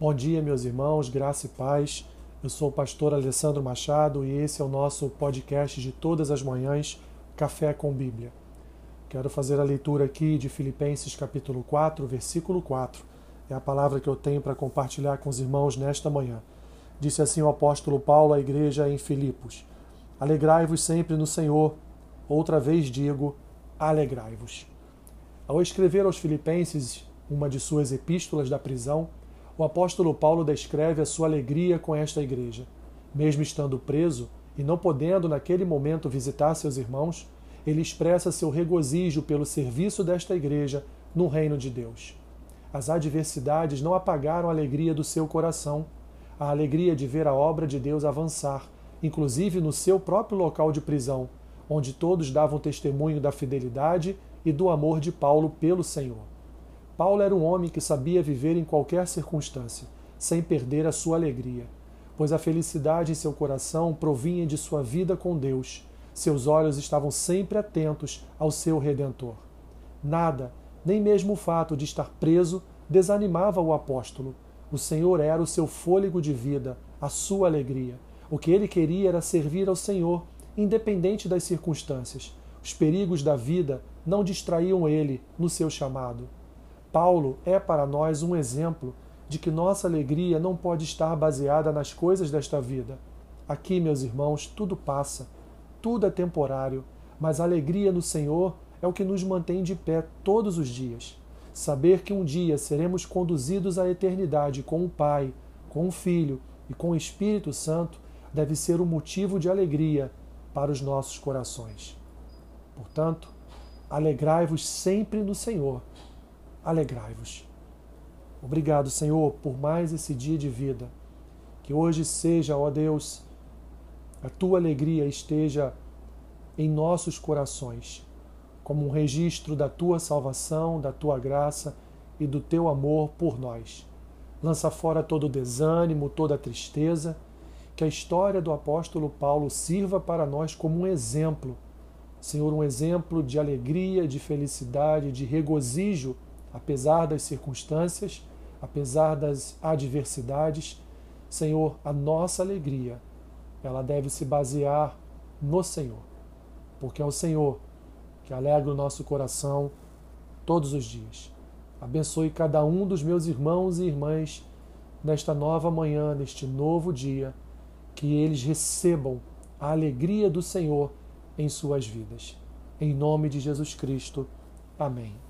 Bom dia, meus irmãos, graça e paz. Eu sou o pastor Alessandro Machado e esse é o nosso podcast de todas as manhãs, Café com Bíblia. Quero fazer a leitura aqui de Filipenses capítulo 4, versículo 4. É a palavra que eu tenho para compartilhar com os irmãos nesta manhã. Disse assim o apóstolo Paulo à igreja em Filipos: Alegrai-vos sempre no Senhor. Outra vez digo, alegrai-vos. Ao escrever aos Filipenses uma de suas epístolas da prisão, o apóstolo Paulo descreve a sua alegria com esta igreja. Mesmo estando preso e não podendo naquele momento visitar seus irmãos, ele expressa seu regozijo pelo serviço desta igreja no reino de Deus. As adversidades não apagaram a alegria do seu coração, a alegria de ver a obra de Deus avançar, inclusive no seu próprio local de prisão, onde todos davam testemunho da fidelidade e do amor de Paulo pelo Senhor. Paulo era um homem que sabia viver em qualquer circunstância, sem perder a sua alegria, pois a felicidade em seu coração provinha de sua vida com Deus. Seus olhos estavam sempre atentos ao seu Redentor. Nada, nem mesmo o fato de estar preso, desanimava o apóstolo. O Senhor era o seu fôlego de vida, a sua alegria. O que ele queria era servir ao Senhor, independente das circunstâncias. Os perigos da vida não distraíam ele no seu chamado. Paulo é para nós um exemplo de que nossa alegria não pode estar baseada nas coisas desta vida. Aqui, meus irmãos, tudo passa, tudo é temporário, mas a alegria no Senhor é o que nos mantém de pé todos os dias. Saber que um dia seremos conduzidos à eternidade com o Pai, com o Filho e com o Espírito Santo deve ser um motivo de alegria para os nossos corações. Portanto, alegrai-vos sempre no Senhor alegrai-vos. Obrigado, Senhor, por mais esse dia de vida. Que hoje seja, ó Deus, a tua alegria esteja em nossos corações, como um registro da tua salvação, da tua graça e do teu amor por nós. Lança fora todo o desânimo, toda a tristeza, que a história do apóstolo Paulo sirva para nós como um exemplo. Senhor, um exemplo de alegria, de felicidade, de regozijo apesar das circunstâncias, apesar das adversidades, Senhor, a nossa alegria, ela deve se basear no Senhor, porque é o Senhor que alegra o nosso coração todos os dias. Abençoe cada um dos meus irmãos e irmãs nesta nova manhã, neste novo dia, que eles recebam a alegria do Senhor em suas vidas. Em nome de Jesus Cristo. Amém.